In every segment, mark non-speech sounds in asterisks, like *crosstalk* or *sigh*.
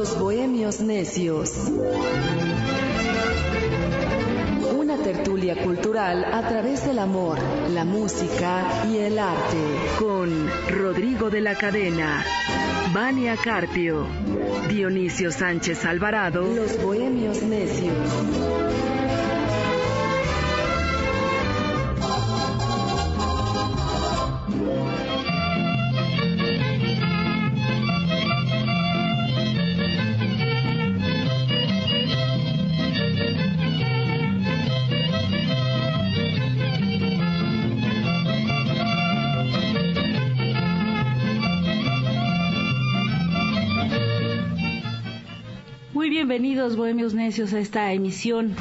Los Bohemios Necios. Una tertulia cultural a través del amor, la música y el arte. Con Rodrigo de la Cadena, Vania Carpio, Dionisio Sánchez Alvarado. Los Bohemios Necios. Bienvenidos, bohemios necios, a esta emisión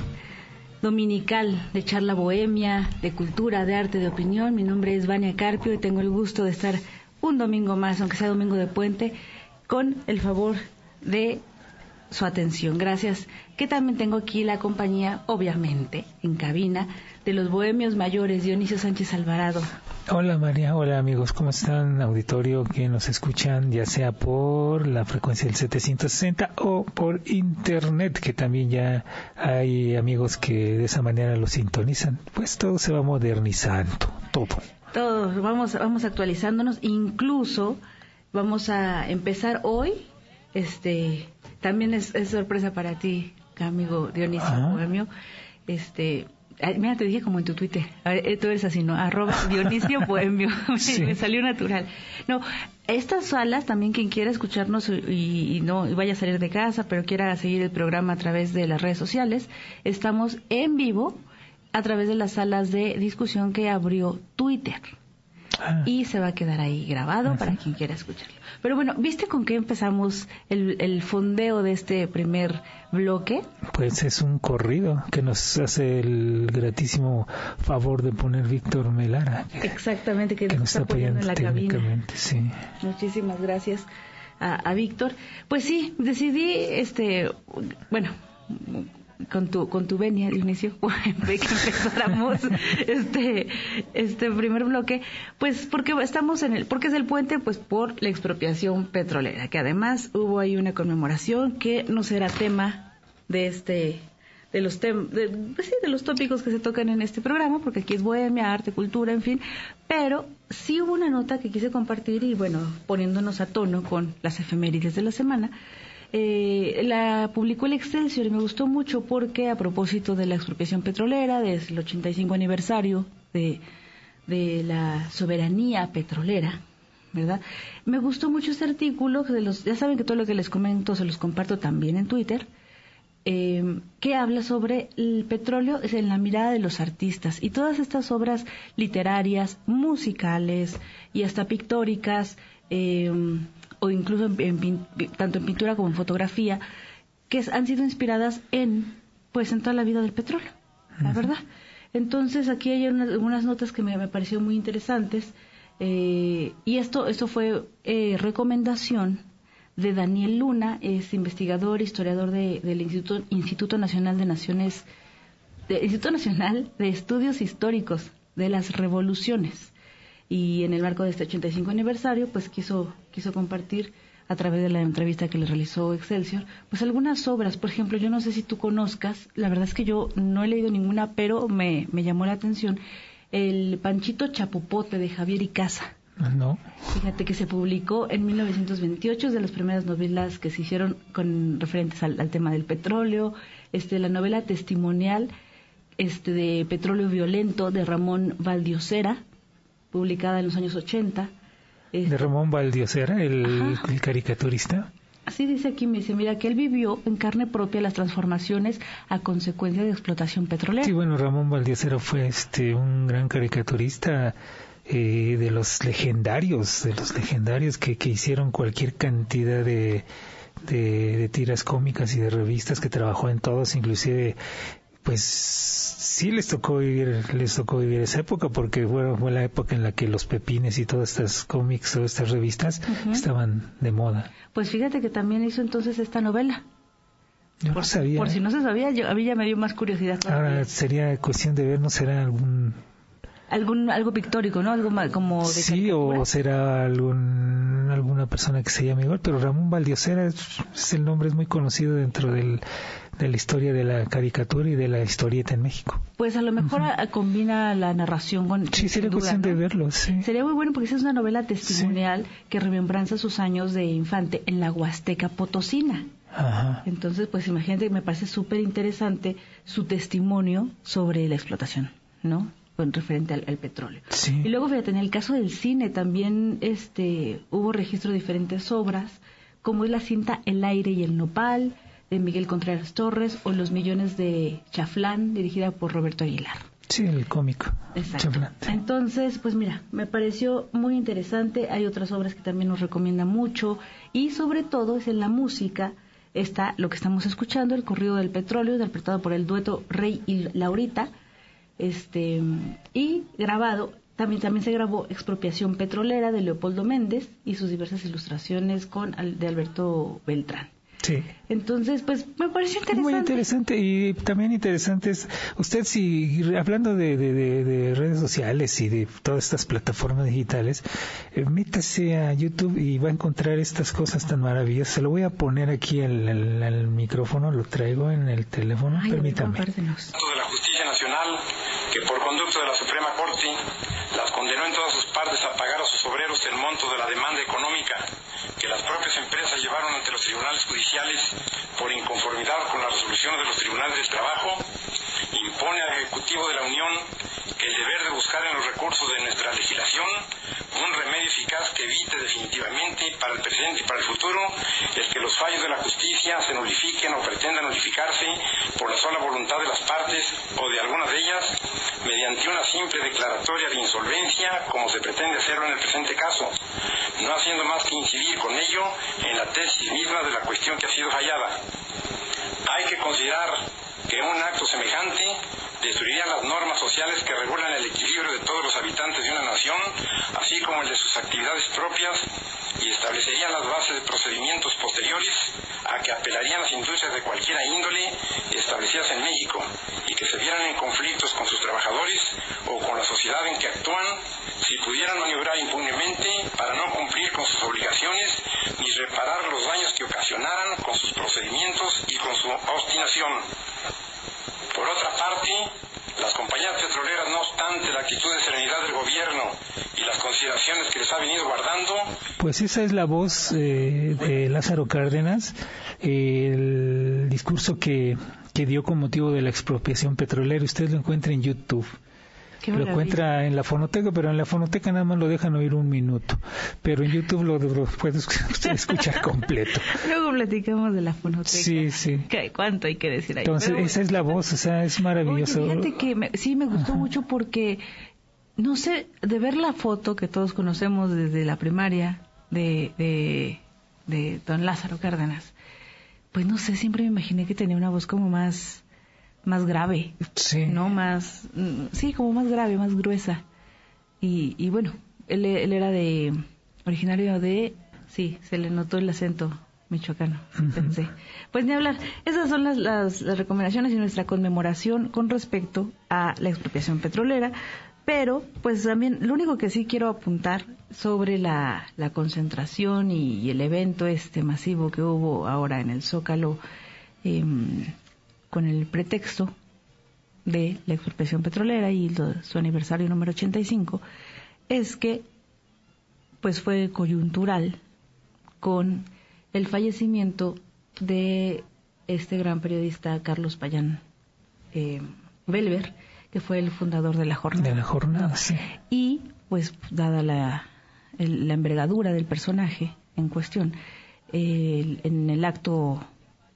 dominical de charla bohemia, de cultura, de arte, de opinión. Mi nombre es Vania Carpio y tengo el gusto de estar un domingo más, aunque sea domingo de puente, con el favor de su atención. Gracias. Que también tengo aquí la compañía, obviamente, en cabina, de los bohemios mayores, Dionisio Sánchez Alvarado. Hola María, hola amigos, ¿cómo están? Auditorio que nos escuchan ya sea por la frecuencia del 760 o por internet, que también ya hay amigos que de esa manera lo sintonizan. Pues todo se va modernizando, todo. Todo, vamos, vamos actualizándonos, incluso vamos a empezar hoy, este, también es, sorpresa para ti, amigo Dionisio Bohemio, este, mira, te dije como en tu Twitter, eh, tú eres así, ¿no? Arroba *laughs* Dionisio Bohemio, *laughs* me salió natural. No, estas salas, también quien quiera escucharnos y, no vaya a salir de casa, pero quiera seguir el programa a través de las redes sociales, estamos en vivo a través de las salas de discusión que abrió Twitter. Ah. Y se va a quedar ahí grabado para quien quiera escucharlo. Pero bueno, ¿viste con qué empezamos el, fondeo de este primer bloque? Pues es un corrido que nos hace el gratísimo favor de poner Víctor Melara. Exactamente, que, nos está apoyando en la cabina. Sí. Muchísimas gracias a, a Víctor. Pues sí, decidí, este, bueno, con tu con tu venia Dionisio *laughs* que empezáramos este este primer bloque pues porque estamos en el porque es el puente pues por la expropiación petrolera que además hubo ahí una conmemoración que no será tema de este de los de, pues sí, de los tópicos que se tocan en este programa porque aquí es bohemia arte cultura en fin pero sí hubo una nota que quise compartir y bueno poniéndonos a tono con las efemérides de la semana eh, la publicó el Excelsior y me gustó mucho porque a propósito de la expropiación petrolera, desde el 85 aniversario de, de la soberanía petrolera, ¿verdad? Me gustó mucho este artículo, de los, ya saben que todo lo que les comento se los comparto también en Twitter, eh, que habla sobre el petróleo en la mirada de los artistas y todas estas obras literarias, musicales y hasta pictóricas, eh, o incluso en, tanto en pintura como en fotografía, que han sido inspiradas en, pues, en toda la vida del petróleo, la verdad. Entonces aquí hay unas, notas que me, me parecieron muy interesantes eh, y esto, esto fue eh, recomendación de Daniel Luna, es investigador, historiador del Instituto, Instituto Nacional de Naciones, de, Instituto Nacional de Estudios Históricos de las Revoluciones y en el marco de este 85 aniversario, pues quiso, quiso compartir a través de la entrevista que le realizó Excelsior, pues algunas obras, por ejemplo, yo no sé si tú conozcas, la verdad es que yo no he leído ninguna, pero me, me llamó la atención, el Panchito Chapopote de Javier Icaza. Ah, no. Fíjate que se publicó en 1928, es de las primeras novelas que se hicieron con referentes al, al tema del petróleo, este, la novela testimonial este, de Petróleo Violento de Ramón Valdiosera, publicada en los años 80. De Ramón Valdiosera, el, el, caricaturista. Así dice aquí, me dice, mira, que él vivió en carne propia las transformaciones a consecuencia de explotación petrolera. Sí, bueno, Ramón Valdiosera fue este un gran caricaturista eh, de los legendarios, de los legendarios que, que hicieron cualquier cantidad de, de, de, tiras cómicas y de revistas que trabajó en todos, inclusive pues sí les tocó vivir, les tocó vivir esa época porque bueno, fue la época en la que los pepines y todas estas cómics o estas revistas estaban de moda. Pues fíjate que también hizo entonces esta novela. Yo por, no sabía. Por si no se sabía, yo, a mí ya me dio más curiosidad. Ahora sería cuestión de ver, ¿no será algún algún algo pictórico, ¿no? Algo como de Sí, o será algún alguna persona que se llame igual, pero Ramón Valdiosera es, el nombre es muy conocido dentro del, de la historia de la caricatura y de la historieta en México. Pues a lo mejor combina la narración con... Sí, sería cuestión de verlo, sí. Sería muy bueno porque esa es una novela testimonial que remembranza sus años de infante en la Huasteca Potosina. Ajá. Entonces, pues imagínate, me parece súper interesante su testimonio sobre la explotación, ¿no? Con referente al, petróleo. Sí. Y luego, fíjate, en el caso del cine también este, hubo registro de diferentes obras, como es la cinta El aire y el nopal, de Miguel Contreras Torres, o Los millones de Chaflán, dirigida por Roberto Aguilar. Sí, el cómico. Exacto. Entonces, pues mira, me pareció muy interesante. Hay otras obras que también nos recomienda mucho. Y sobre todo es en la música está lo que estamos escuchando, el corrido del petróleo, interpretado por el dueto Rey y Laurita, este, y grabado, también, también se grabó Expropiación Petrolera de Leopoldo Méndez y sus diversas ilustraciones con de Alberto Beltrán. Sí. Entonces, pues me pareció interesante. Muy interesante y también interesante es, usted si, hablando de, de, redes sociales y de todas estas plataformas digitales, eh, métase a YouTube y va a encontrar estas cosas tan maravillosas. Se lo voy a poner aquí al, micrófono, lo traigo en el teléfono, permítame. De la Justicia Nacional, que por conducto de la Suprema Corte las condenó en todas sus partes a pagar a sus obreros el monto de la demanda económica que las propias empresas llevaron ante los tribunales judiciales por inconformidad con las resoluciones de los tribunales del trabajo, impone al Ejecutivo de la Unión el deber de buscar en los recursos de nuestra legislación un remedio eficaz que evite definitivamente para el presente y para el futuro el que los fallos de la justicia se nulifiquen o pretendan nulificarse por la sola voluntad de las partes o de algunas de ellas mediante una simple declaratoria de insolvencia como se pretende hacerlo en el presente caso, no haciendo más que incidir con ello en la tesis misma de la cuestión que ha sido fallada. Hay que considerar que un acto semejante destruiría las normas sociales que regulan el equilibrio de todos los habitantes de una nación, así como el de sus actividades propias, y establecería las bases de procedimientos posteriores a que apelarían las industrias de cualquiera índole establecidas en México y que se vieran en conflictos con sus trabajadores o con la sociedad en que actúan si pudieran maniobrar impunemente para no cumplir con sus obligaciones ni reparar los daños que ocasionaran con sus procedimientos y con su obstinación. Por otra parte, las compañías petroleras, no obstante la actitud de serenidad del gobierno y las consideraciones que les ha venido guardando. Pues esa es la voz eh, de Lázaro Cárdenas, el discurso que, que dio con motivo de la expropiación petrolera. Usted lo encuentra en YouTube lo encuentra en la fonoteca, pero en la fonoteca nada más lo dejan oír un minuto. Pero en YouTube lo, puede *laughs* escuchar *laughs* completo. Luego platicamos de la fonoteca. Sí, sí. ¿Cuánto hay que decir ahí? Entonces, esa es la voz, o sea, es maravilloso. fíjate que sí me gustó mucho porque, no sé, de ver la foto que todos conocemos desde la primaria de, de, de don Lázaro Cárdenas, pues no sé, siempre me imaginé que tenía una voz como más más grave, sí. ¿no? Más, sí, como más grave, más gruesa. Y, y bueno, él, él, era de, originario de, sí, se le notó el acento michoacano, pensé. Pues ni hablar, esas son las, las, las, recomendaciones y nuestra conmemoración con respecto a la expropiación petrolera, pero pues también lo único que sí quiero apuntar sobre la, la concentración y, el evento este masivo que hubo ahora en el Zócalo, eh, con el pretexto de la expropiación petrolera y su aniversario número 85, es que pues fue coyuntural con el fallecimiento de este gran periodista Carlos Payán eh, Belver, que fue el fundador de la jornada. De la jornada, sí. Y pues dada la, la envergadura del personaje en cuestión, en el acto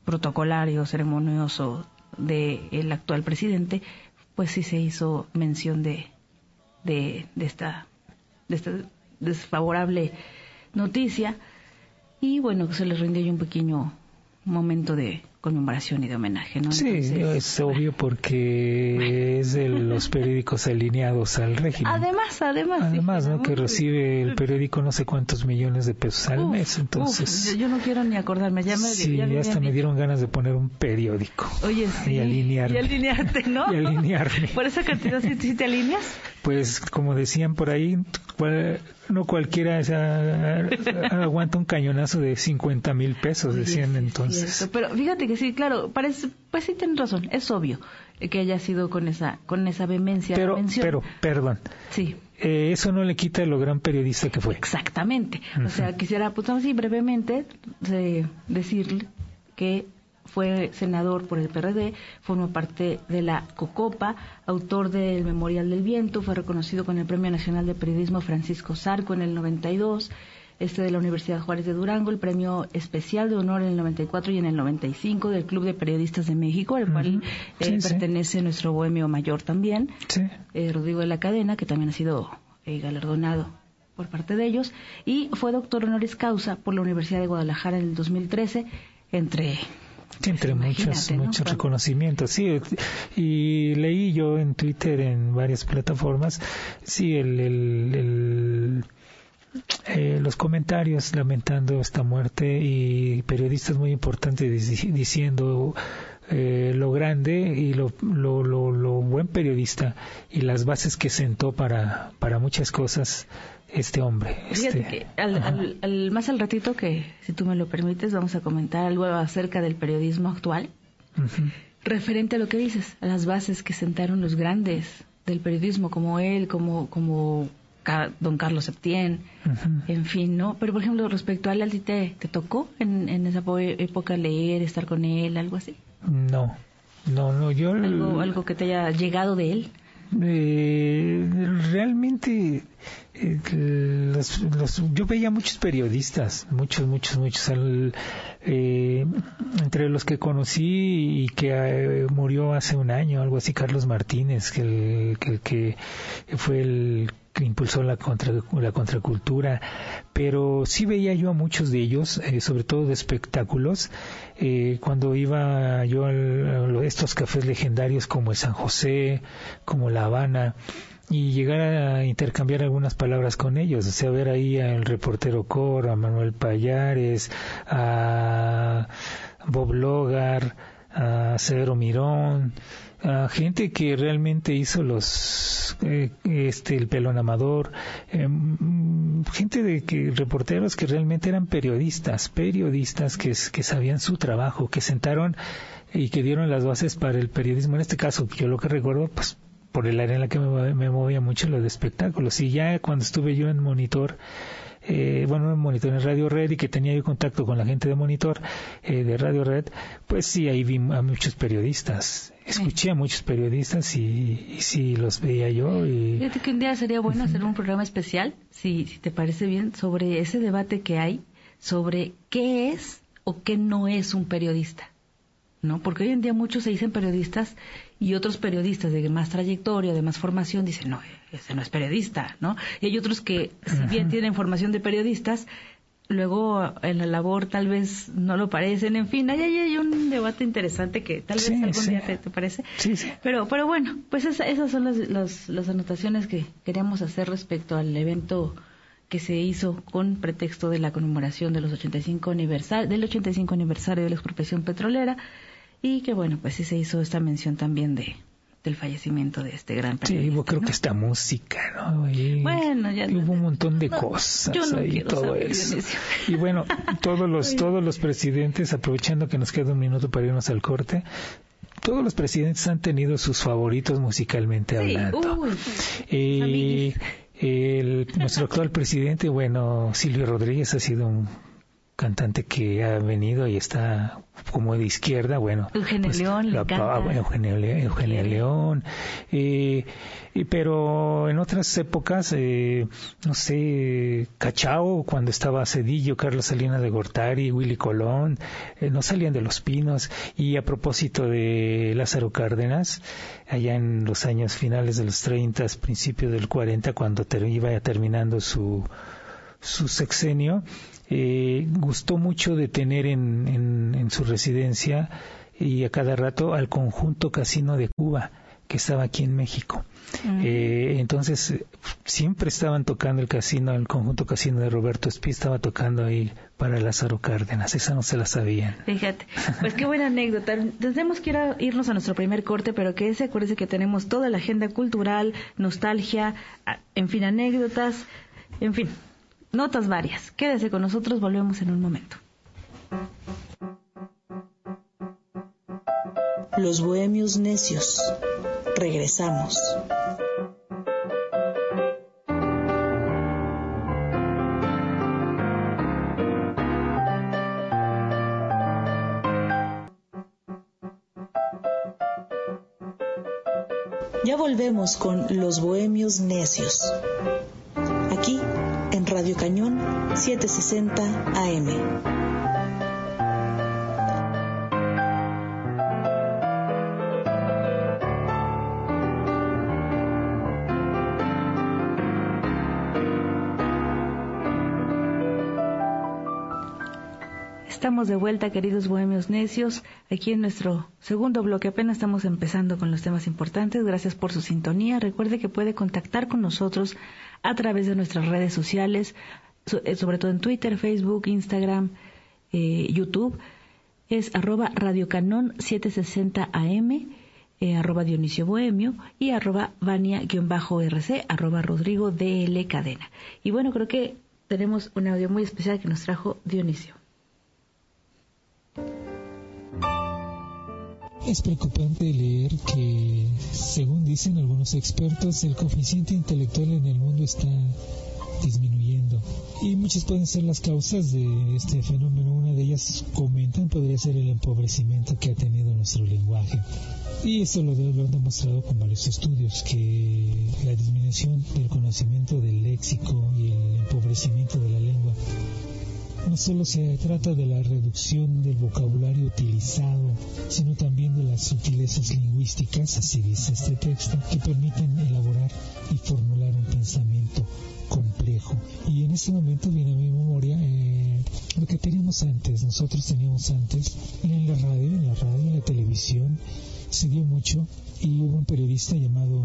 protocolario, ceremonioso del actual presidente, pues sí se hizo mención de, de, esta, de esta desfavorable noticia. Y bueno, se les rindió un pequeño momento de, conmemoración y de homenaje, ¿no? Sí, es obvio porque es de los periódicos alineados al régimen. Además, además. Además, ¿no? Que recibe el periódico no sé cuántos millones de pesos al mes, entonces... yo no quiero ni acordarme, ya me... Sí, ya, hasta me dieron ganas de poner un periódico. Oye, sí. Y alinearme. Y alinearte, ¿no? *laughs* y alinearme. ¿Por esa cantidad sí, te alineas? Pues, como decían por ahí, no cualquiera *laughs* aguanta un cañonazo de 50 mil pesos, decían entonces. Pero fíjate que sí, claro, parece, pues sí tienes razón, es obvio que haya sido con esa, con esa vehemencia. Pero, pero, perdón. Sí. Eh, eso no le quita lo gran periodista que fue. Exactamente. O sea, quisiera, pues así brevemente, decirle que fue senador por el PRD, formó parte de la COCOPA, autor del Memorial del Viento, fue reconocido con el Premio Nacional de Periodismo Francisco Zarco en el 92, este de la Universidad Juárez de Durango, el Premio Especial de Honor en el 94 y en el 95 del Club de Periodistas de México, al cual eh, pertenece nuestro bohemio mayor también, eh, Rodrigo de la Cadena, que también ha sido eh, galardonado por parte de ellos, y fue doctor honoris causa por la Universidad de Guadalajara en el 2013, entre entre muchos, muchos reconocimientos, sí. Y leí yo en Twitter, en varias plataformas, sí, el, el, eh, los comentarios lamentando esta muerte y periodistas muy importantes diciendo eh, lo grande y lo, lo, lo, lo, buen periodista y las bases que sentó para, para muchas cosas este hombre. Fíjate este, que al, más al ratito que, si tú me lo permites, vamos a comentar algo acerca del periodismo actual, referente a lo que dices, a las bases que sentaron los grandes del periodismo, como él, como, como don Carlos Septién, en fin, ¿no? Pero, por ejemplo, respecto a él, ¿a te, tocó en, en esa época leer, estar con él, algo así? No, no, no, yo... Algo, algo que te haya llegado de él. Eh, realmente eh, yo veía muchos periodistas, muchos, muchos, muchos, eh, entre los que conocí y que eh, murió hace un año, algo así, Carlos Martínez, que, que, que fue el que impulsó la, contra, la contracultura, pero sí veía yo a muchos de ellos, eh, sobre todo de espectáculos, eh, cuando iba yo a estos cafés legendarios como el San José, como La Habana, y llegar a intercambiar algunas palabras con ellos, o sea, ver ahí al reportero Cor, a Manuel Payares, a Bob Logar, a Cedro Mirón, a gente que realmente hizo los eh, este el pelón amador eh, gente de que reporteros que realmente eran periodistas periodistas que, que sabían su trabajo que sentaron y que dieron las bases para el periodismo. En este caso yo lo que recuerdo pues por el área en la que me, me movía mucho lo de espectáculos. Y ya cuando estuve yo en monitor eh, bueno, en Monitor en Radio Red y que tenía yo contacto con la gente de Monitor eh, de Radio Red, pues sí, ahí vi a muchos periodistas. Escuché a muchos periodistas y, sí los veía yo. Y... Fíjate que un día sería bueno hacer un programa especial, si, si te parece bien, sobre ese debate que hay sobre qué es o qué no es un periodista. ¿no? Porque hoy en día muchos se dicen periodistas y otros periodistas de más trayectoria, de más formación, dicen, no, ese no es periodista, ¿no? Y hay otros que, si bien tienen formación de periodistas, luego en la labor tal vez no lo parecen, en fin, ahí hay, un debate interesante que tal vez algún día te, parece. Sí, sí. Pero, pero bueno, pues esas son las, las, anotaciones que queríamos hacer respecto al evento que se hizo con pretexto de la conmemoración de los 85 aniversario, del 85 aniversario de la expropiación petrolera y que bueno, pues sí se hizo esta mención también de del fallecimiento de este gran periodista. Sí, yo creo que esta música, ¿no? bueno, ya hubo un montón de cosas ahí, todo eso. Y bueno, todos los todos los presidentes, aprovechando que nos queda un minuto para irnos al corte, todos los presidentes han tenido sus favoritos musicalmente hablando. y el, nuestro actual presidente, bueno, Silvio Rodríguez ha sido un cantante que ha venido y está como de izquierda, bueno. Eugenio pues, León, la, Eugenia, León. Eh, pero en otras épocas, eh, no sé, Cachao, cuando estaba Cedillo, Carlos Salinas de Gortari, Willy Colón, eh, no salían de los pinos. Y a propósito de Lázaro Cárdenas, allá en los años finales de los 30, principios del 40, cuando iba terminando su su sexenio, eh, gustó mucho de tener en, en, su residencia y a cada rato al conjunto casino de Cuba que estaba aquí en México. Eh, entonces siempre estaban tocando el casino, el conjunto casino de Roberto Espí estaba tocando ahí para Lázaro Cárdenas, esa no se la sabían. Fíjate, pues qué *laughs* buena anécdota. Tenemos que irnos a nuestro primer corte, pero que ese acuérdese que tenemos toda la agenda cultural, nostalgia, en fin, anécdotas, en fin, notas varias. Quédese con nosotros, volvemos en un momento. Los bohemios necios. Regresamos. Ya volvemos con Los Bohemios Necios. Aquí en Radio Cañón 760 AM. Estamos de vuelta, queridos bohemios necios, aquí en nuestro segundo bloque. Apenas estamos empezando con los temas importantes. Gracias por su sintonía. Recuerde que puede contactar con nosotros a través de nuestras redes sociales, eh, sobre todo en Twitter, Facebook, Instagram, eh, YouTube. Es arroba radiocanon 760 AM, eh, arroba Dionisio Bohemio y arroba Vania-RC, arroba Rodrigo DL Cadena. Y bueno, creo que tenemos un audio muy especial que nos trajo Dionisio. Es preocupante leer que, según dicen algunos expertos, el coeficiente intelectual en el mundo está disminuyendo. Y muchas pueden ser las causas de este fenómeno. Una de ellas, comentan, podría ser el empobrecimiento que ha tenido nuestro lenguaje. Y esto lo, han demostrado con varios estudios, que la disminución del conocimiento del léxico y el empobrecimiento de la lengua no solo se trata de la reducción del vocabulario utilizado, sino también de las sutilezas lingüísticas, así dice este texto, que permiten elaborar y formular un pensamiento complejo. Y en este momento viene a mi memoria eh, lo que teníamos antes. Nosotros teníamos antes en la radio, en la radio, en la televisión, se mucho y hubo un periodista llamado,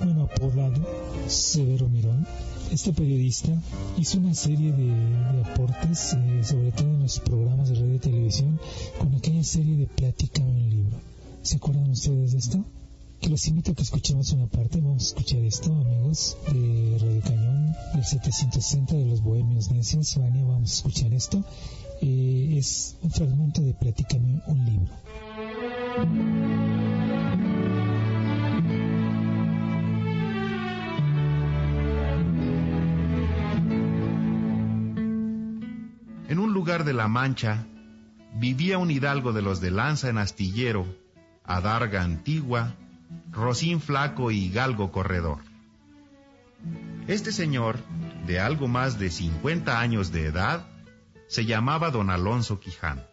bueno, apodado Severo Mirón, este periodista hizo una serie de, aportes, eh, sobre todo en los programas de radio y televisión, con aquella serie de Plática en un libro. ¿Se acuerdan ustedes de esto? Que los invito a que escuchemos una parte. Vamos a escuchar esto, amigos de Radio Cañón, del 760 de los Bohemios Necios. Vania, vamos a escuchar esto. Eh, es un fragmento de Platícame un libro. Lugar de la Mancha vivía un hidalgo de los de lanza en astillero, adarga antigua, rocín flaco y galgo corredor. Este señor, de algo más de 50 años de edad, se llamaba don Alonso Quiján.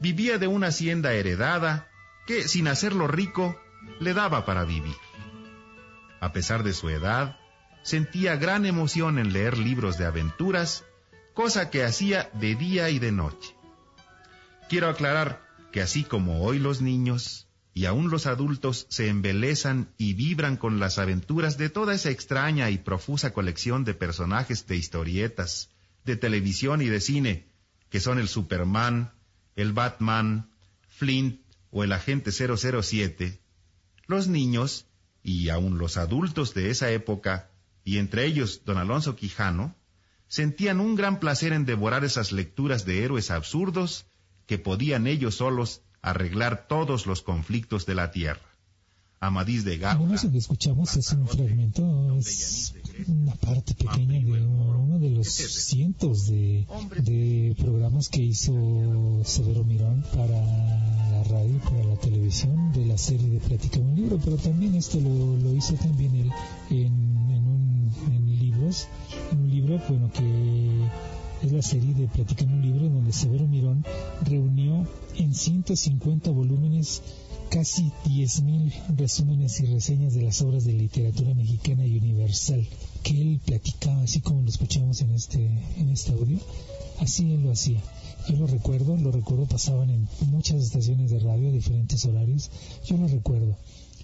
Vivía de una hacienda heredada que, sin hacerlo rico, le daba para vivir. A pesar de su edad, sentía gran emoción en leer libros de aventuras cosa que hacía de día y de noche. Quiero aclarar que así como hoy los niños y aún los adultos se embelezan y vibran con las aventuras de toda esa extraña y profusa colección de personajes de historietas, de televisión y de cine, que son el Superman, el Batman, Flint o el Agente 007, los niños, y aún los adultos de esa época, y entre ellos don Alonso Quijano, sentían un gran placer en devorar esas lecturas de héroes absurdos que podían ellos solos arreglar todos los conflictos de la tierra. Amadís de Gaula. Bueno, eso que escuchamos es un fragmento, es una parte pequeña de uno de los cientos de, de programas que hizo Severo Mirón para la radio, para la televisión, de la serie de Plática un libro, pero también esto lo, lo hizo también él en, en, un, en libros, en un libro, bueno, que Es la serie de Platican un libro en donde Severo Mirón reunió en 150 volúmenes casi 10.000 resúmenes y reseñas de las obras de literatura mexicana y universal que él platicaba, así como lo escuchamos en este, en este audio, así él lo hacía. Yo lo recuerdo, lo recuerdo, pasaban en muchas estaciones de radio, diferentes horarios, yo lo recuerdo,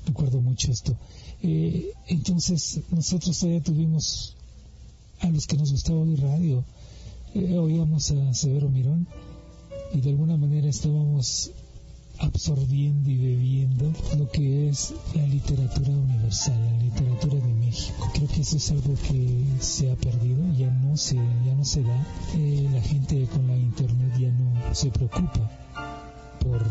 recuerdo mucho esto. Eh, entonces, nosotros todavía tuvimos a los que nos gustaba oír radio, eh, oíamos a Severo Mirón y de alguna manera estábamos absorbiendo y bebiendo lo que es la literatura universal, la literatura de México. Creo que eso es algo que se ha perdido, ya no se, ya no se da. Eh, la gente con la internet ya no se preocupa por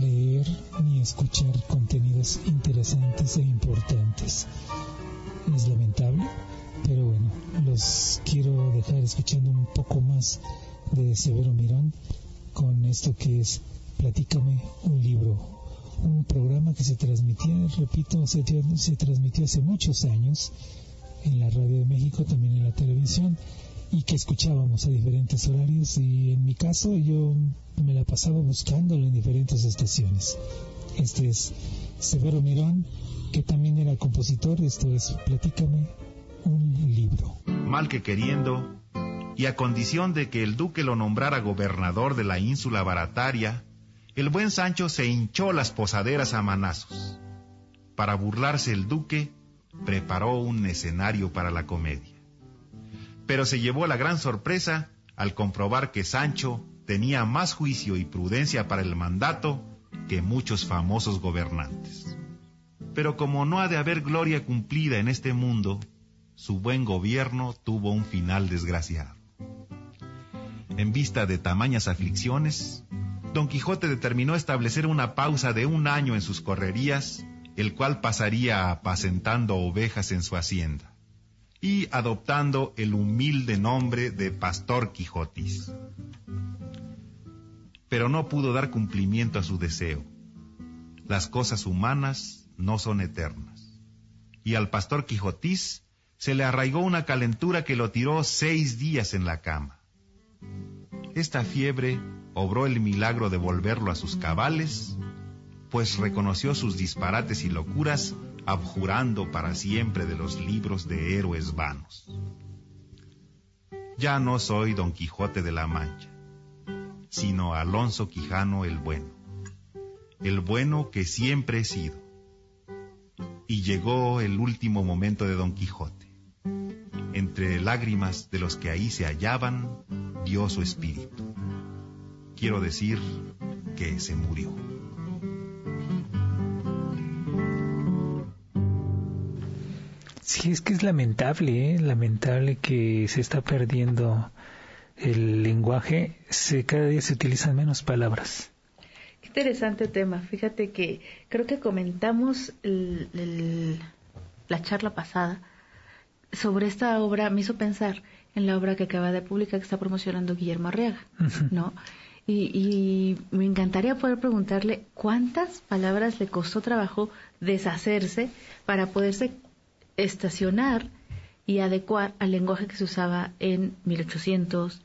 leer ni escuchar contenidos interesantes e importantes. Es lamentable, pero bueno, los quiero dejar escuchando un poco más de Severo Mirón con esto que es Platícame un libro, un programa que se transmitía, repito, se, transmitió hace muchos años en la Radio de México, también en la televisión, y que escuchábamos a diferentes horarios y en mi caso yo me la pasaba buscándolo en diferentes estaciones. Este es Severo Mirón, que también era compositor, esto es Platícame un libro. Mal que queriendo, y a condición de que el duque lo nombrara gobernador de la ínsula barataria, el buen Sancho se hinchó las posaderas a manazos. Para burlarse el duque, preparó un escenario para la comedia. Pero se llevó la gran sorpresa al comprobar que Sancho tenía más juicio y prudencia para el mandato que muchos famosos gobernantes. Pero como no ha de haber gloria cumplida en este mundo, su buen gobierno tuvo un final desgraciado. En vista de tamañas aflicciones, Don Quijote determinó establecer una pausa de un año en sus correrías, el cual pasaría apacentando ovejas en su hacienda, y adoptando el humilde nombre de Pastor Quijotis. Pero no pudo dar cumplimiento a su deseo. Las cosas humanas no son eternas. Y al Pastor Quijotis se le arraigó una calentura que lo tiró seis días en la cama. Esta fiebre obró el milagro de volverlo a sus cabales, pues reconoció sus disparates y locuras, abjurando para siempre de los libros de héroes vanos. Ya no soy Don Quijote de la Mancha, sino Alonso Quijano el bueno, el bueno que siempre he sido. Y llegó el último momento de Don Quijote. Entre lágrimas de los que ahí se hallaban, dio su espíritu quiero decir que se murió. Sí, es que es lamentable, ¿eh? lamentable que se está perdiendo el lenguaje, se, cada día se utilizan menos palabras. Qué interesante tema. Fíjate que creo que comentamos la charla pasada sobre esta obra, me hizo pensar en la obra que acaba de publicar que está promocionando Guillermo Arriaga, ¿no? Y, me encantaría poder preguntarle cuántas palabras le costó trabajo deshacerse para poderse estacionar y adecuar al lenguaje que se usaba en 1800,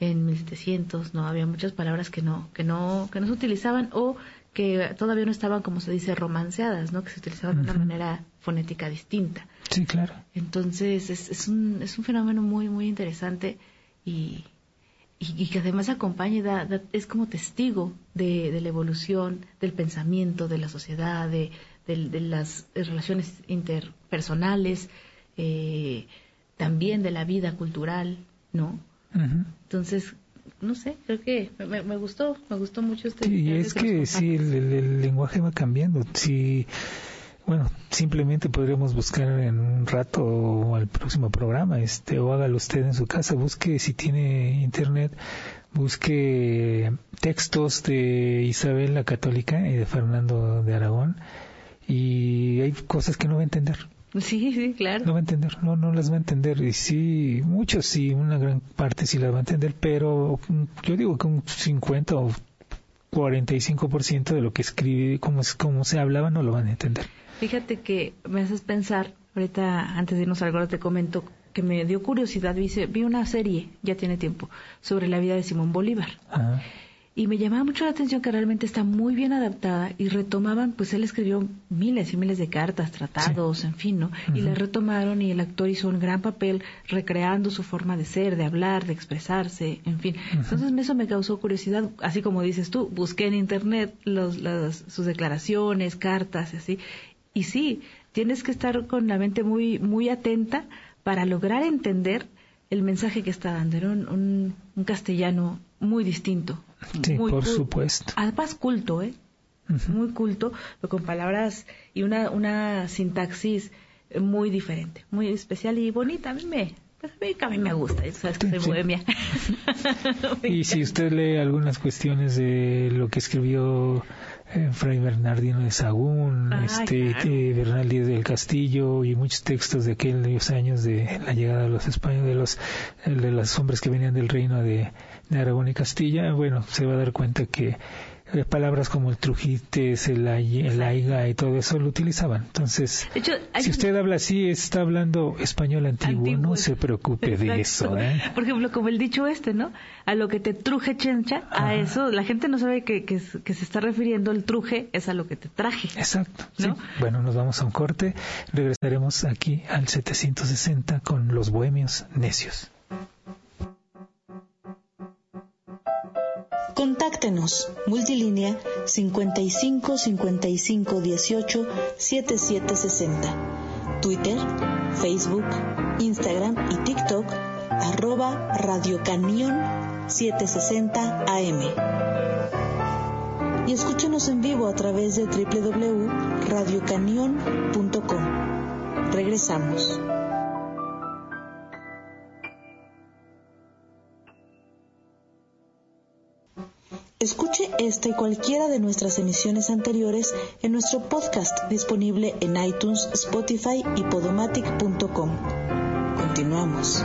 en 1700, no había muchas palabras que no que no que no se utilizaban o que todavía no estaban como se dice romanceadas, ¿no? Que se utilizaban de una manera fonética distinta. Sí, claro. Entonces es, es un es un fenómeno muy muy interesante y y, que además acompaña y da, es como testigo de, la evolución del pensamiento, de la sociedad, de, las relaciones interpersonales, eh, también de la vida cultural, ¿no? Entonces, no sé, creo que me, gustó, me gustó mucho este. Sí, es que sí, el, el, lenguaje va cambiando. Si bueno, simplemente podríamos buscar en un rato o al próximo programa, este, o hágalo usted en su casa, busque si tiene internet, busque textos de Isabel la Católica y de Fernando de Aragón, y hay cosas que no va a entender. Sí, sí, claro. No va a entender, no, no las va a entender. Y sí, muchos sí, una gran parte sí las va a entender, pero yo digo que un 50 o 45% de lo que escribe, como, como se hablaba, no lo van a entender. Fíjate que me haces pensar, ahorita antes de irnos al gordo te comento que me dio curiosidad, vi, vi una serie, ya tiene tiempo, sobre la vida de Simón Bolívar. Y me llamaba mucho la atención que realmente está muy bien adaptada y retomaban, pues él escribió miles y miles de cartas, tratados, en fin, ¿no? Y la retomaron y el actor hizo un gran papel recreando su forma de ser, de hablar, de expresarse, en fin. Entonces eso me causó curiosidad, así como dices tú, busqué en internet los, sus declaraciones, cartas, así. Y sí, tienes que estar con la mente muy, muy atenta para lograr entender el mensaje que está dando. Era un, castellano muy distinto. Sí, por supuesto. Además culto, ¿eh? Muy culto, pero con palabras y una, una sintaxis muy diferente, muy especial y bonita. A mí me, pues a mí, me gusta, sabes que soy bohemia. *laughs* y si *laughs* usted lee algunas cuestiones de lo que escribió eh, Fray Bernardino de Sagún, este, eh, Bernal Díaz del Castillo y muchos textos de aquellos años de la llegada de los españoles, de los, de los hombres que venían del reino de, de Aragón y Castilla, bueno, se va a dar cuenta que eh, palabras como el trujites, el, el aiga y todo eso lo utilizaban. Entonces, si usted habla así, está hablando español antiguo, no se preocupe de eso. ¿eh? *laughs* Por ejemplo, como el dicho este, ¿no? A lo que te truje chencha, a eso, la gente no sabe que, que, se está refiriendo el truje, es a lo que te traje. Exacto. Bueno, nos vamos a un corte, regresaremos aquí al 760 con los bohemios necios. Contáctenos. Multilínea 55 55 18 77 60. Twitter, Facebook, Instagram y TikTok arroba Radio Canión 760 AM. Y escúchenos en vivo a través de www.radiocanion.com. Regresamos. Escuche esta y cualquiera de nuestras emisiones anteriores en nuestro podcast disponible en iTunes, Spotify y podomatic.com. Continuamos.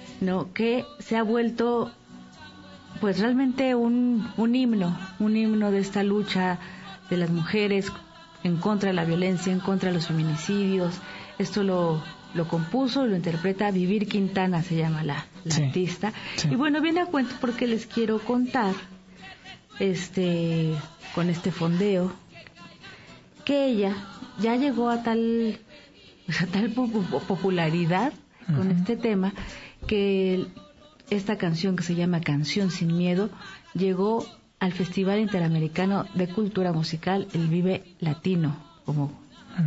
¿no? que se ha vuelto, pues realmente un, un himno, un himno de esta lucha de las mujeres en contra de la violencia, en contra de los feminicidios. Esto lo, lo compuso, lo interpreta Vivir Quintana, se llama la, artista. Y bueno, viene a cuento porque les quiero contar este con este fondeo que ella ya llegó a tal *laughs* a tal popularidad con este tema que esta canción que se llama Canción sin miedo llegó al Festival Interamericano de Cultura Musical el Vive Latino como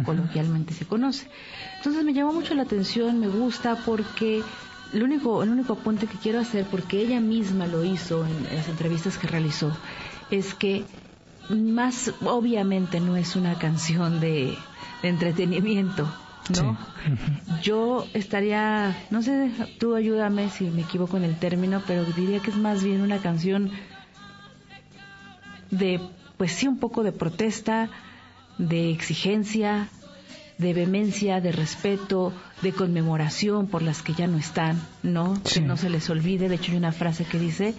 coloquialmente se conoce. Entonces me llamó mucho la atención, me gusta porque el único, el único apunte que quiero hacer, porque ella misma lo hizo en las entrevistas que realizó, es que más obviamente no es una canción de, entretenimiento, ¿no? Yo estaría, no sé, tú ayúdame si me equivoco en el término, pero diría que es más bien una canción de, pues sí, un poco de protesta, de exigencia, de vehemencia, de respeto, de conmemoración por las que ya no están, ¿no? Que no se les olvide. De hecho, hay una frase que dice,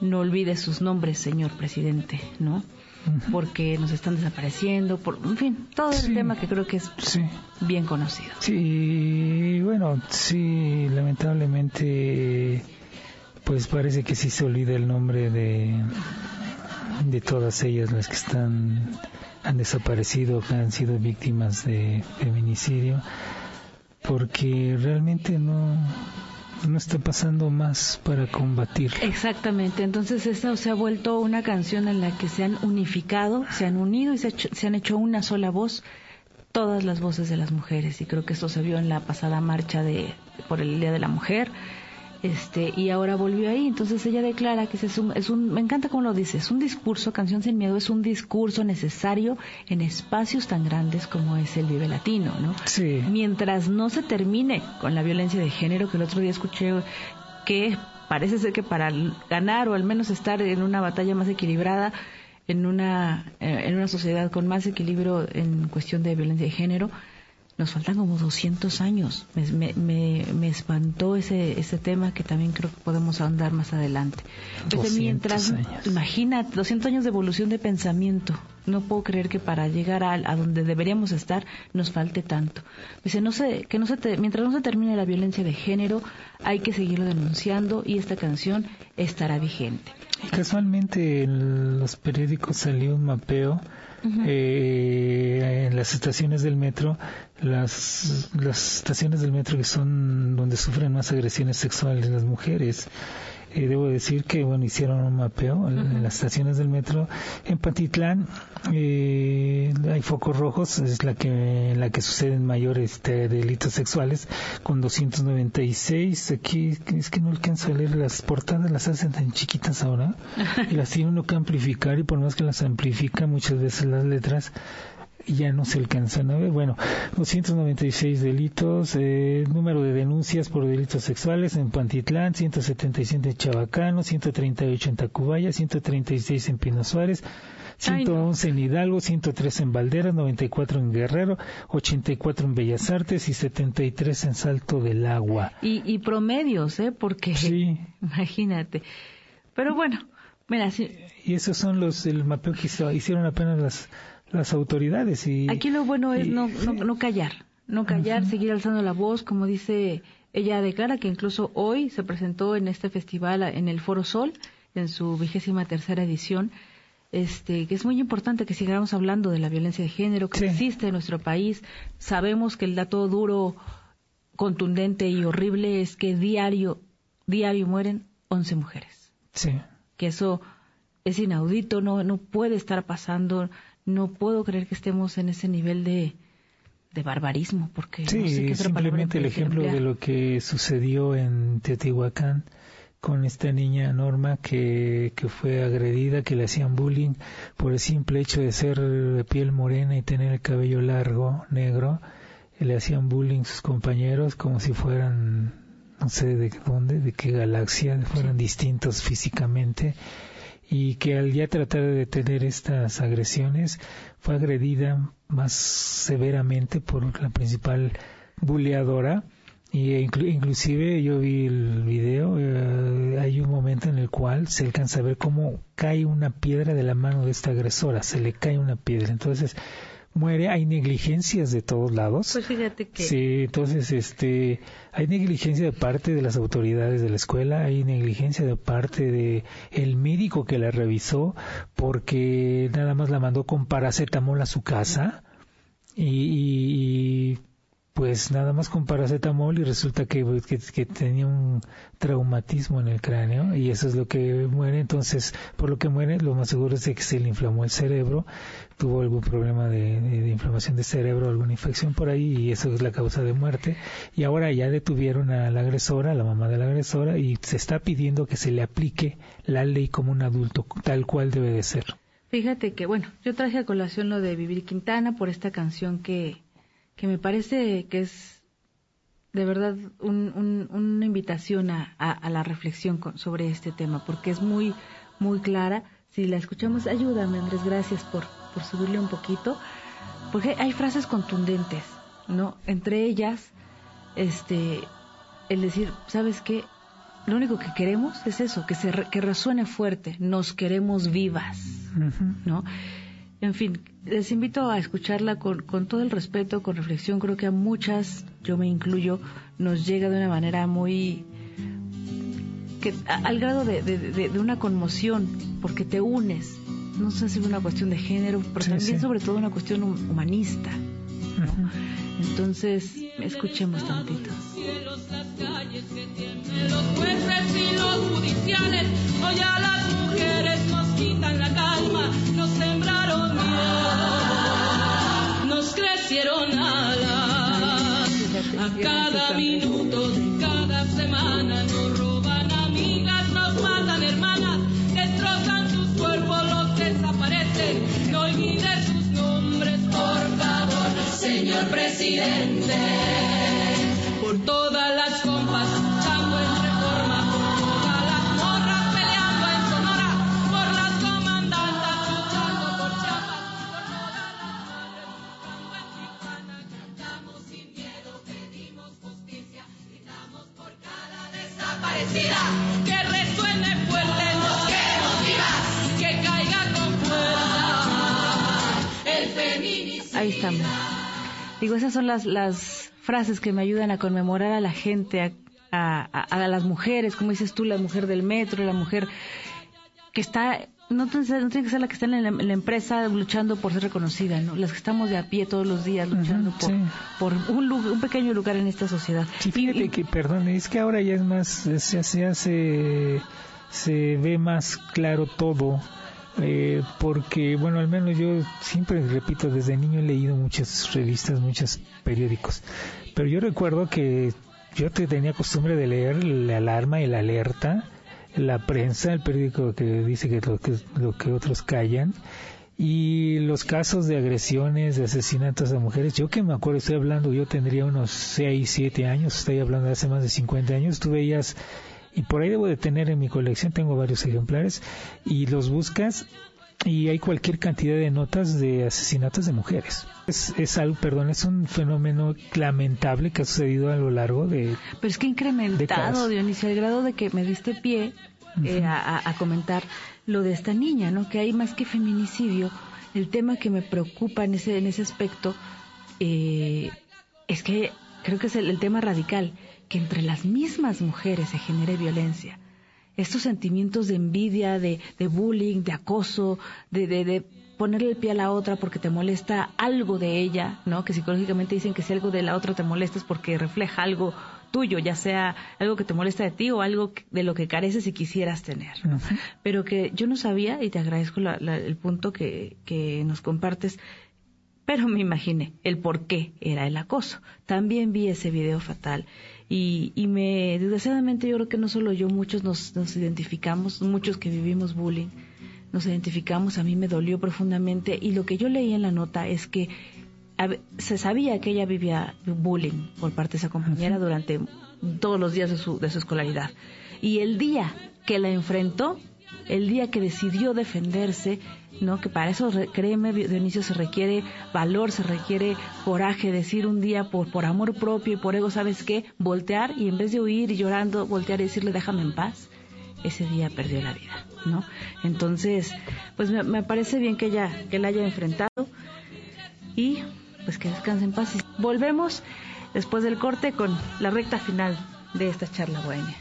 no olvide sus nombres, señor presidente, ¿no? Porque nos están desapareciendo, por, en fin, todo el tema que creo que es bien conocido. Sí, bueno, sí, lamentablemente, pues parece que sí se olvida el nombre de, de todas ellas las que están han desaparecido, que han sido víctimas de feminicidio, porque realmente no, no está pasando más para combatir. Exactamente, entonces esta se ha vuelto una canción en la que se han unificado, se han unido y se, se han hecho una sola voz todas las voces de las mujeres y creo que esto se vio en la pasada marcha de por el Día de la Mujer este y ahora volvió ahí entonces ella declara que es un, es un me encanta cómo lo dice es un discurso canción sin miedo es un discurso necesario en espacios tan grandes como es el Vive Latino no sí. mientras no se termine con la violencia de género que el otro día escuché que parece ser que para ganar o al menos estar en una batalla más equilibrada en una eh, en una sociedad con más equilibrio en cuestión de violencia de género nos faltan como 200 años. Me, me, me, espantó ese, ese tema que también creo que podemos ahondar más adelante. Pues mientras, imagina, 200 años de evolución de pensamiento. No puedo creer que para llegar a, a donde deberíamos estar nos falte tanto. Dice, no sé, que no se mientras no se termine la violencia de género, hay que seguirlo denunciando y esta canción estará vigente. Casualmente en los periódicos salió un mapeo eh, en las estaciones del metro, las, las estaciones del metro que son donde sufren más agresiones sexuales las mujeres. Eh, debo decir que bueno hicieron un mapeo en, las estaciones del metro. En Pantitlán eh, hay focos rojos es la que la que suceden mayores este, delitos sexuales con 296 aquí es que no alcanzo a leer las portadas las hacen tan chiquitas ahora y las tiene uno que amplificar y por más que las amplifica muchas veces las letras ya no se alcanzan a ver. Bueno, 296 delitos, eh, número de denuncias por delitos sexuales en Pantitlán, 177 en Chabacano, 138 en Tacubaya, 136 en Pino Suárez, 111 en Hidalgo, 103 en Valderas, 94 en Guerrero, 84 en Bellas Artes y 73 en Salto del Agua. Y, y promedios, ¿eh? Porque, sí. *laughs* imagínate. Pero bueno, mira, sí. Y esos son los, el mapeo que hicieron apenas las las autoridades. Y, Aquí lo bueno es no, no, callar, no callar, seguir alzando la voz, como dice ella declara que incluso hoy se presentó en este festival en el Foro Sol, en su vigésima tercera edición, este, que es muy importante que sigamos hablando de la violencia de género que existe en nuestro país. Sabemos que el dato duro, contundente y horrible es que diario, diario mueren 11 mujeres. Sí. Que eso es inaudito, no, no puede estar pasando no puedo creer que estemos en ese nivel de, de barbarismo, porque sí, no sé qué simplemente el ejemplo de lo que sucedió en Teotihuacán con esta niña Norma que, que fue agredida, que le hacían bullying por el simple hecho de ser de piel morena y tener el cabello largo, negro, le hacían bullying sus compañeros como si fueran, no sé de dónde, de qué galaxia, fueran distintos físicamente y que al ya tratar de detener estas agresiones fue agredida más severamente por la principal buleadora. Y inclusive yo vi el video eh, hay un momento en el cual se alcanza a ver cómo cae una piedra de la mano de esta agresora se le cae una piedra. Entonces muere, hay negligencias de todos lados. Pues fíjate que. Sí, entonces, este, hay negligencia de parte de las autoridades de la escuela, hay negligencia de parte de el médico que la revisó, porque nada más la mandó con paracetamol a su casa y, y pues nada más con paracetamol y resulta que, que, tenía un traumatismo en el cráneo y eso es lo que muere. Entonces, por lo que muere, lo más seguro es que se le inflamó el cerebro, tuvo algún problema de, inflamación de cerebro, alguna infección por ahí y eso es la causa de muerte. Y ahora ya detuvieron a la agresora, a la mamá de la agresora, y se está pidiendo que se le aplique la ley como un adulto, tal cual debe de ser. Fíjate que, bueno, yo traje a colación lo de Vivir Quintana por esta canción que que me parece que es de verdad una invitación a, la reflexión sobre este tema, porque es muy, muy clara. Si la escuchamos, ayúdame Andrés, gracias por, por subirle un poquito, porque hay frases contundentes, ¿no? Entre ellas, este, el decir, ¿sabes qué? Lo único que queremos es eso, que, se que resuene fuerte, nos queremos vivas, ¿no? En fin, les invito a escucharla con, con, todo el respeto, con reflexión. Creo que a muchas, yo me incluyo, nos llega de una manera muy... Que, al grado de, de, una conmoción, porque te unes. No sé si es una cuestión de género, pero también sobre todo una cuestión humanista. Entonces, escuchemos tantito. Los jueces y los judiciales, Digo, esas son las, las frases que me ayudan a conmemorar a la gente, a, a, a, las mujeres, como dices tú, la mujer del metro, la mujer que está no, tiene que ser la que está en la, empresa luchando por ser reconocida, ¿no? Las que estamos de a pie todos los días luchando por, por un, un, pequeño lugar en esta sociedad. Sí, fíjate que, perdón, es que ahora ya es más, se, se hace, se ve más claro todo. Eh, porque, bueno, al menos yo siempre repito, desde niño he leído muchas revistas, muchos periódicos, pero yo recuerdo que yo tenía costumbre de leer la alarma y la alerta, la prensa, el periódico que dice que lo que, lo que otros callan, y los casos de agresiones, de asesinatos a mujeres, yo que me acuerdo, estoy hablando, yo tendría unos 6, 7 años, estoy hablando de hace más de 50 años, tú veías, y por ahí debo de tener en mi colección, tengo varios ejemplares, y los buscas y hay cualquier cantidad de notas de asesinatos de mujeres. Es, es algo, perdón, es un fenómeno lamentable que ha sucedido a lo largo de. Pero es que incrementado, Dionisio, al grado de que me diste pie eh, a, comentar lo de esta niña, ¿no? Que hay más que feminicidio. El tema que me preocupa en ese, en ese aspecto eh, es que creo que es el tema radical, que entre las mismas mujeres se genere violencia estos sentimientos de envidia, de, bullying, de acoso, de, de, ponerle el pie a la otra porque te molesta algo de ella, ¿no? Que psicológicamente dicen que si algo de la otra te molesta es porque refleja algo tuyo, ya sea algo que te molesta de ti o algo de lo que careces y quisieras tener. Pero que yo no sabía, y te agradezco el punto que, que nos compartes, pero me imaginé el por qué era el acoso. También vi ese video fatal y, y me, desgraciadamente yo creo que no solo yo, muchos nos, nos identificamos, muchos que vivimos bullying, nos identificamos, a mí me dolió profundamente y lo que yo leí en la nota es que se sabía que ella vivía bullying por parte de esa compañera durante todos los días de su, de su escolaridad. Y el día que la enfrentó, el día que decidió defenderse, ¿no? Que para eso, créeme, inicio se requiere valor, se requiere coraje, decir un día por, por amor propio y por ego, ¿sabes qué? Voltear y en vez de huir y llorando, voltear y decirle déjame en paz, ese día perdió la vida, ¿no? Entonces, pues me, parece bien que ella, que la haya enfrentado y pues que descanse en paz. Volvemos después del corte con la recta final de esta charla bohemia.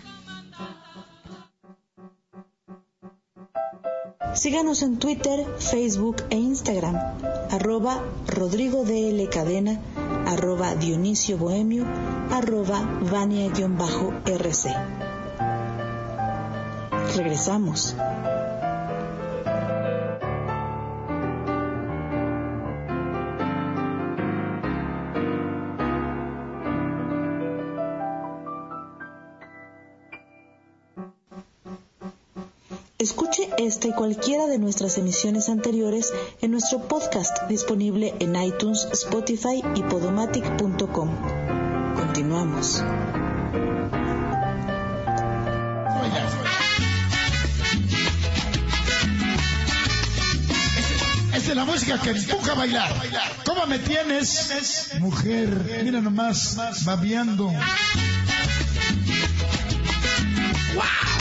Síganos en Twitter, Facebook e Instagram, arroba Rodrigo DL Cadena, arroba Dionisio Bohemio, arroba Vania-RC. Regresamos. Escuche esta y cualquiera de nuestras emisiones anteriores en nuestro podcast disponible en iTunes, Spotify y podomatic.com. Continuamos. Esta es la música que empuja a bailar. ¿Cómo me tienes, mujer? Mira nomás, babeando. ¡Wow!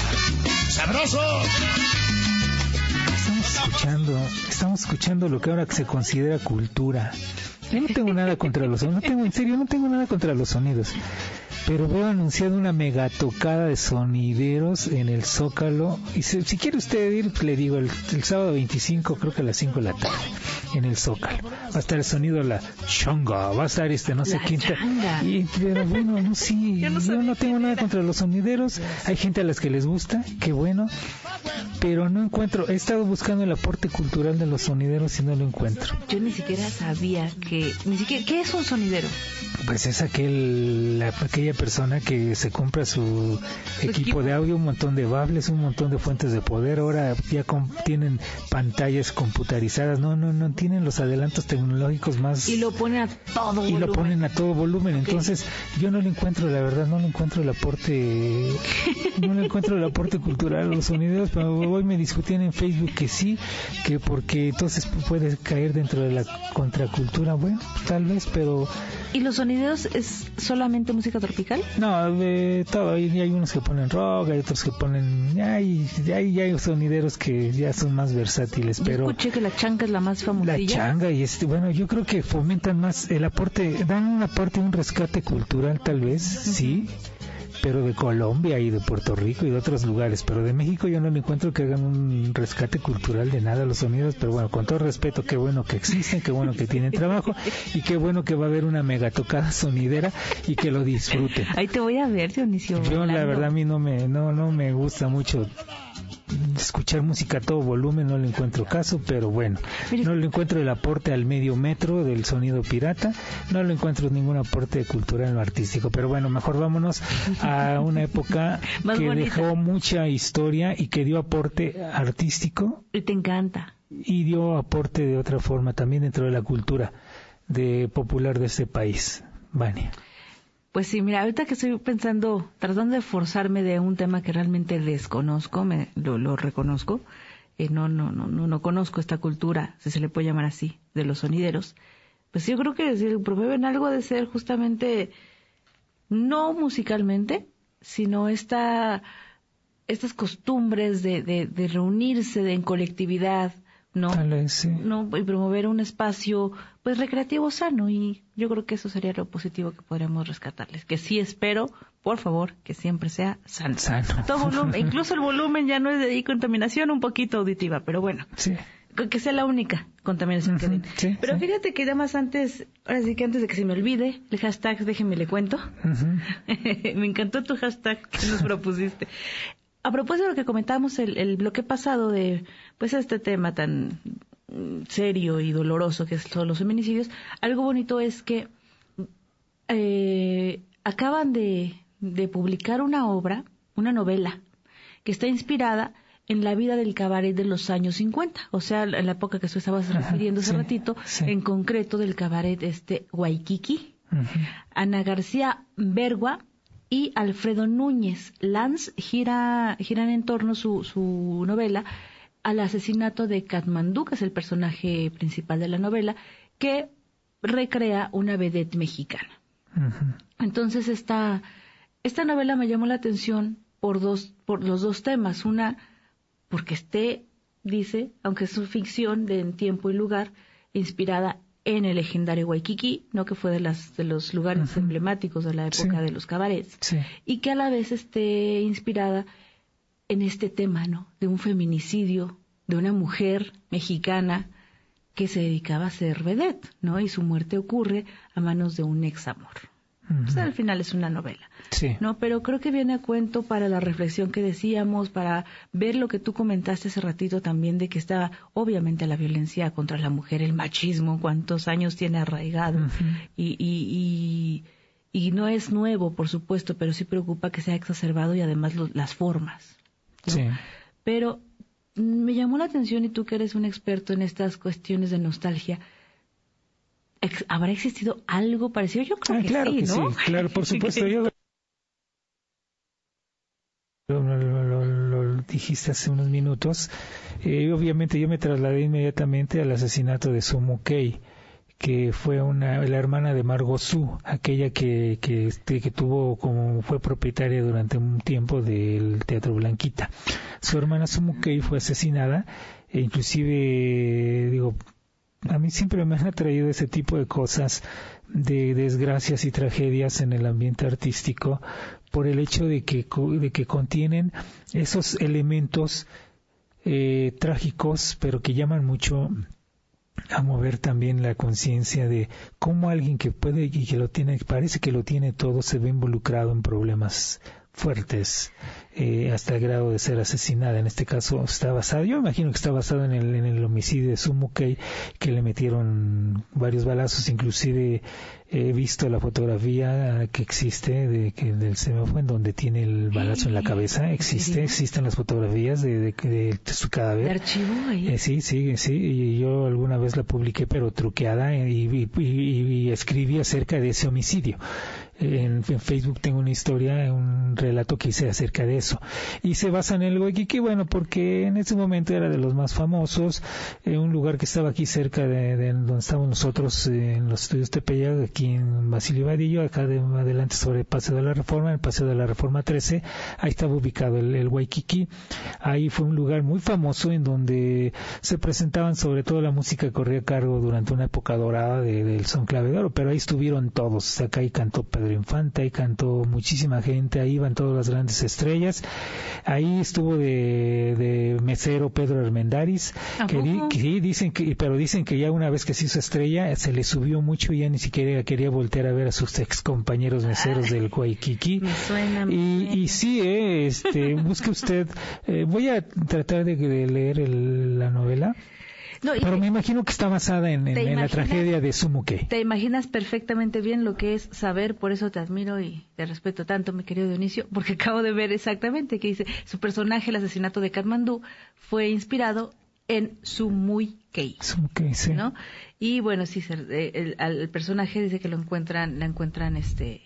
¡Sabroso! Estamos escuchando, estamos escuchando lo que ahora se considera cultura. Yo no tengo nada contra los sonidos, no tengo, en serio, no tengo nada contra los sonidos pero veo anunciado una mega tocada de sonideros en el Zócalo. Y si, quiere usted ir, pues le digo, el, sábado 25, creo que a las 5 de la tarde, en el Zócalo. Va a estar el sonido de la chonga, va a estar este no sé quién. Y, pero bueno, no, sí, *laughs* yo no, tengo nada contra los sonideros. Hay gente a las que les gusta, qué bueno. Pero no encuentro, he estado buscando el aporte cultural de los sonideros y no lo encuentro. Yo ni siquiera sabía que, ni siquiera, ¿qué es un sonidero? Pues es aquel, aquella persona que se compra su equipo de audio, un montón de bables, un montón de fuentes de poder. Ahora ya tienen pantallas computarizadas. No, no, no tienen los adelantos tecnológicos más. Y lo ponen a todo volumen. Y lo ponen a todo volumen. Entonces, yo no le encuentro, la verdad, no le encuentro el aporte, *laughs* no le encuentro el aporte cultural a los sonidos. Pero hoy me discutían en Facebook que sí, que porque entonces puede caer dentro de la contracultura. Bueno, tal vez, pero. ¿Y los sonidos es solamente música tropical? No, de todo. Hay, hay unos que ponen rock, hay otros que ponen. Hay, hay, hay sonideros que ya son más versátiles. pero escuché que la changa es la más famosa. La changa, y este, bueno, yo creo que fomentan más el aporte, dan una parte, un rescate cultural, tal vez, sí pero de Colombia y de Puerto Rico y de otros lugares, pero de México yo no me encuentro que hagan un rescate cultural de nada los sonidos, pero bueno, con todo respeto, qué bueno que existen, qué bueno que tienen trabajo y qué bueno que va a haber una mega tocada sonidera y que lo disfruten. Ahí te voy a ver, Dionisio. Yo la verdad a mí no me no no me gusta mucho escuchar música a todo volumen no le encuentro caso, pero bueno, no le encuentro el aporte al medio metro del sonido pirata, no le encuentro ningún aporte cultural o artístico, pero bueno, mejor vámonos a una época *laughs* que dejó mucha historia y que dio aporte artístico. Y te encanta. Y dio aporte de otra forma también dentro de la cultura de popular de este país. Vania. Pues sí, mira, ahorita que estoy pensando, tratando de forzarme de un tema que realmente desconozco, me, lo, reconozco, eh, no, no, no, no, no conozco esta cultura, si se le puede llamar así, de los sonideros, pues yo creo que si promueven algo de ser justamente, no musicalmente, sino esta, estas costumbres de, de, de reunirse de, en colectividad, ¿no? ¿no? Y promover un espacio pues recreativo sano y yo creo que eso sería lo positivo que podríamos rescatarles, que sí espero, por favor, que siempre sea sano. *laughs* Todo volumen, incluso el volumen ya no es de contaminación un poquito auditiva, pero bueno. Que sea la única contaminación que den. pero fíjate que además antes, ahora sí que antes de que se me olvide, el hashtag déjenme le cuento. *laughs* me encantó tu hashtag que nos propusiste a propósito de lo que comentábamos el, el bloque pasado de pues este tema tan serio y doloroso que son los feminicidios, algo bonito es que eh, acaban de, de, publicar una obra, una novela, que está inspirada en la vida del cabaret de los años 50, o sea, en la época que tú estabas refiriendo hace ratito, en concreto del cabaret este Waikiki. Ana García Bergua y Alfredo Núñez. Lanz gira, giran en torno su, su novela al asesinato de Katmandú, que es el personaje principal de la novela, que recrea una vedette mexicana. Entonces esta, esta novela me llamó la atención por dos, por los dos temas. Una, porque esté, dice, aunque es su ficción de en tiempo y lugar, inspirada en el legendario Waikiki, ¿no? que fue de, las, de los lugares emblemáticos de la época de los cabarets, y que a la vez esté inspirada en este tema, ¿no? De un feminicidio de una mujer mexicana que se dedicaba a ser vedette, ¿no? Y su muerte ocurre a manos de un ex amor. O sea, al final es una novela. Sí. ¿No? Pero creo que viene a cuento para la reflexión que decíamos, para ver lo que tú comentaste hace ratito también de que está obviamente la violencia contra la mujer, el machismo, cuántos años tiene arraigado. y, y, y, no es nuevo, por supuesto, pero sí preocupa que sea exacerbado y además las formas. Sí. Pero me llamó la atención y tú que eres un experto en estas cuestiones de nostalgia, ¿Habrá existido algo parecido? Yo creo ah, que claro sí, ¿no? Sí, claro, por *laughs* supuesto. Yo lo, dijiste hace unos minutos, eh, obviamente yo me trasladé inmediatamente al asesinato de Sumu Kei, que fue una, la hermana de Margot Su, aquella que, que, este, que tuvo como fue propietaria durante un tiempo del Teatro Blanquita. Su hermana Sumu Kei fue asesinada, e inclusive, digo, a mí siempre me han atraído ese tipo de cosas de desgracias y tragedias en el ambiente artístico por el hecho de que, de que contienen esos elementos eh, trágicos, pero que llaman mucho a mover también la conciencia de cómo alguien que puede y que lo tiene, parece que lo tiene todo, se ve involucrado en problemas fuertes eh, hasta el grado de ser asesinada. En este caso está basado, yo imagino que está basado en el, en el homicidio de Sumukei, que le metieron varios balazos, inclusive he visto la fotografía que existe de que del en donde tiene el balazo en la cabeza. existe existen las fotografías de, de, su cadáver. ¿De archivo ahí? Eh, sí sí sí y yo alguna vez la publiqué pero truqueada y, y escribí acerca de ese homicidio en, Facebook tengo una historia, un relato que hice acerca de eso. Y se basa en el Waikiki, bueno, porque en ese momento era de los más famosos, eh, un lugar que estaba aquí cerca de, donde estábamos nosotros, eh, en los estudios Tepeyac, aquí en Basilio Vadillo, acá de adelante sobre el Paseo de la Reforma, el Paseo de la Reforma 13, ahí estaba ubicado el, Waikiki. Ahí fue un lugar muy famoso en donde se presentaban sobre todo la música que corría a cargo durante una época dorada del son clave de pero ahí estuvieron todos, acá ahí cantó Pedro Infanta, y cantó muchísima gente, ahí van todas las grandes estrellas. Ahí estuvo de, mesero Pedro Armendáriz, que, dicen que, pero dicen que ya una vez que se hizo estrella, se le subió mucho y ya ni siquiera quería voltear a ver a sus ex compañeros meseros del Guayquiqui. *laughs* y, y sí, eh, este, busque usted, eh, voy a tratar de, leer la novela. Pero me imagino que está basada en, la tragedia de Sumuke. Te imaginas perfectamente bien lo que es saber, por eso te admiro y te respeto tanto, mi querido Dionisio, porque *laughs* acabo de ver exactamente que dice, su personaje, el asesinato de Katmandú, fue inspirado en Sumukei. Sumukei, sí. ¿no? Y bueno, sí, el, el, personaje dice que lo encuentran, la encuentran este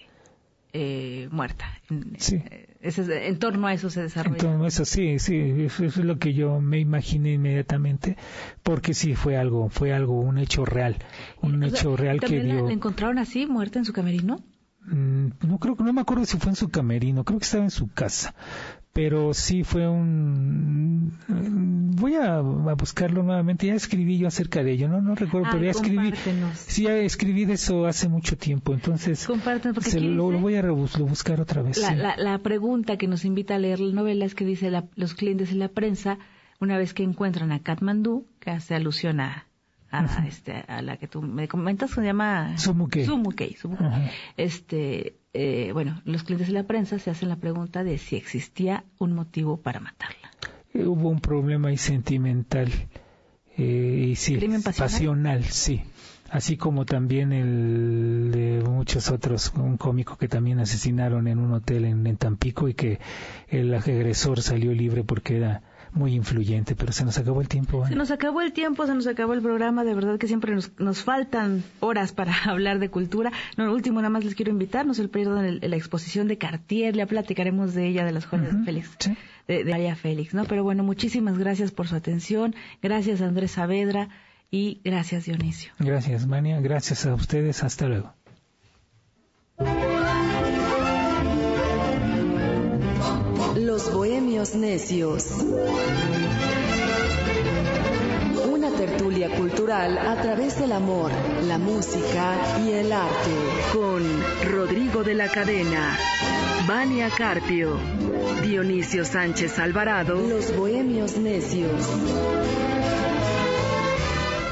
eh, muerta. Sí. Eh, en torno a eso se desarrolla. En torno a eso, sí, sí, eso es lo que yo me imaginé inmediatamente, porque sí fue algo, fue algo, un hecho real, un hecho real que dio. ¿La encontraron así, muerta en su camerino? Mm, no creo que no me acuerdo si fue en su camerino, creo que estaba en su casa, pero sí fue un voy a, buscarlo nuevamente. Ya escribí yo acerca de ello no no recuerdo pero ya escribí. sí ya escribí de eso hace mucho tiempo entonces se lo, voy a buscar otra vez la, la, pregunta que nos invita a leer la novela es que dice los clientes y la prensa una vez que encuentran a Katmandú que hace alusión a a, este, a la que tú me comentas se llama. Sumukei, Este, eh, bueno, los clientes de la prensa se hacen la pregunta de si existía un motivo para matarla. Eh, hubo un problema ahí sentimental eh, y sí, pasional? sí. Así como también el de muchos otros, un cómico que también asesinaron en un hotel en, en Tampico y que el agresor salió libre porque era muy influyente, pero se nos acabó el tiempo. Se nos acabó el tiempo, se nos acabó el programa, de verdad que siempre nos, nos faltan horas para *laughs* hablar de cultura. No, lo último, nada más les quiero invitarnos el periodo en, la exposición de Cartier, ya platicaremos de ella, de las joyas de Félix. De, María Félix, ¿no? Pero bueno, muchísimas gracias por su atención, gracias Andrés Saavedra y gracias Dionisio. Gracias Mania, gracias a ustedes, hasta luego. Los Bohemios Necios. Una tertulia cultural a través del amor, la música y el arte. Con Rodrigo de la Cadena, Vania Carpio, Dionisio Sánchez Alvarado. Los Bohemios Necios.